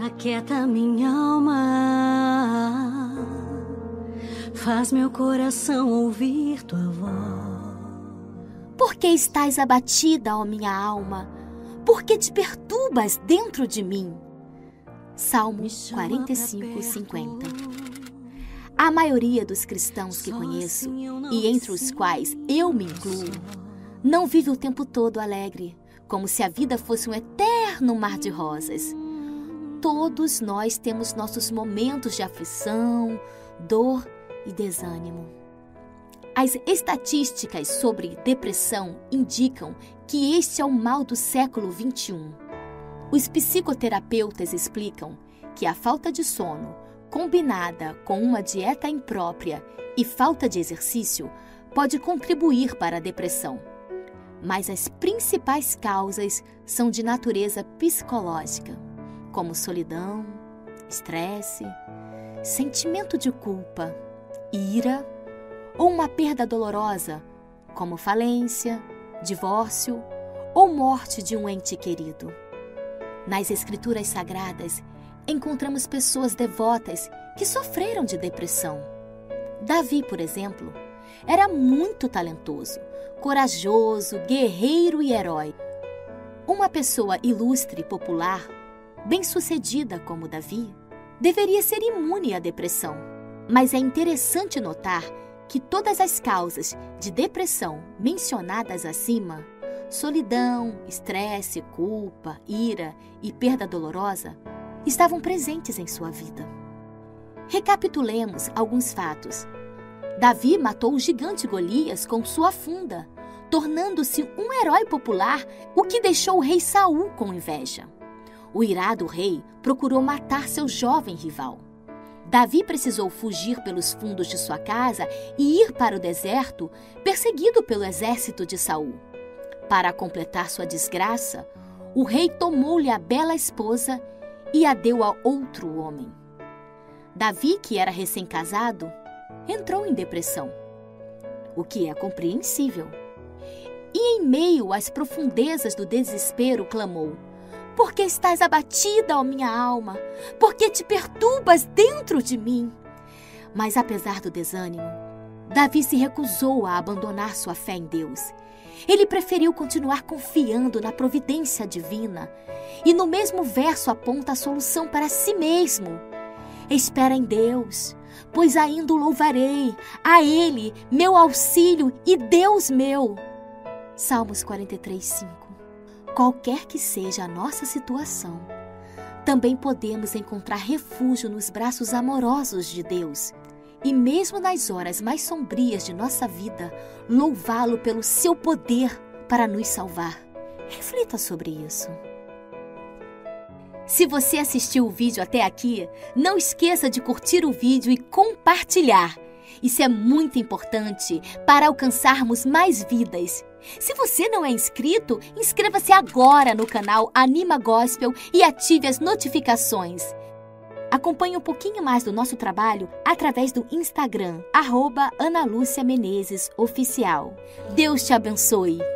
aquieta minha alma, faz meu coração ouvir tua voz. Por que estás abatida, ó minha alma? Por que te perturbas dentro de mim? Salmo 45, 50. A maioria dos cristãos que conheço, e entre os quais eu me incluo, não vive o tempo todo alegre, como se a vida fosse um eterno mar de rosas. Todos nós temos nossos momentos de aflição, dor e desânimo. As estatísticas sobre depressão indicam que este é o mal do século XXI. Os psicoterapeutas explicam que a falta de sono, combinada com uma dieta imprópria e falta de exercício, pode contribuir para a depressão. Mas as principais causas são de natureza psicológica, como solidão, estresse, sentimento de culpa, ira ou uma perda dolorosa, como falência, divórcio ou morte de um ente querido. Nas Escrituras Sagradas, encontramos pessoas devotas que sofreram de depressão. Davi, por exemplo, era muito talentoso, corajoso, guerreiro e herói. Uma pessoa ilustre e popular, bem-sucedida como Davi, deveria ser imune à depressão. Mas é interessante notar que todas as causas de depressão mencionadas acima solidão, estresse, culpa, ira e perda dolorosa estavam presentes em sua vida. Recapitulemos alguns fatos. Davi matou o gigante Golias com sua funda, tornando-se um herói popular, o que deixou o rei Saul com inveja. O irado rei procurou matar seu jovem rival. Davi precisou fugir pelos fundos de sua casa e ir para o deserto, perseguido pelo exército de Saul. Para completar sua desgraça, o rei tomou-lhe a bela esposa e a deu a outro homem. Davi, que era recém-casado, entrou em depressão, o que é compreensível. E em meio às profundezas do desespero, clamou: por que estás abatida, ó minha alma? Por que te perturbas dentro de mim? Mas apesar do desânimo, Davi se recusou a abandonar sua fé em Deus. Ele preferiu continuar confiando na providência divina. E no mesmo verso aponta a solução para si mesmo. Espera em Deus, pois ainda o louvarei, a Ele, meu auxílio e Deus meu. Salmos 43, 5 qualquer que seja a nossa situação, também podemos encontrar refúgio nos braços amorosos de Deus e, mesmo nas horas mais sombrias de nossa vida, louvá-lo pelo seu poder para nos salvar. Reflita sobre isso. Se você assistiu o vídeo até aqui, não esqueça de curtir o vídeo e compartilhar. Isso é muito importante para alcançarmos mais vidas se você não é inscrito, inscreva-se agora no canal Anima Gospel e ative as notificações. Acompanhe um pouquinho mais do nosso trabalho através do Instagram, arroba Ana Lúcia Menezes Oficial. Deus te abençoe!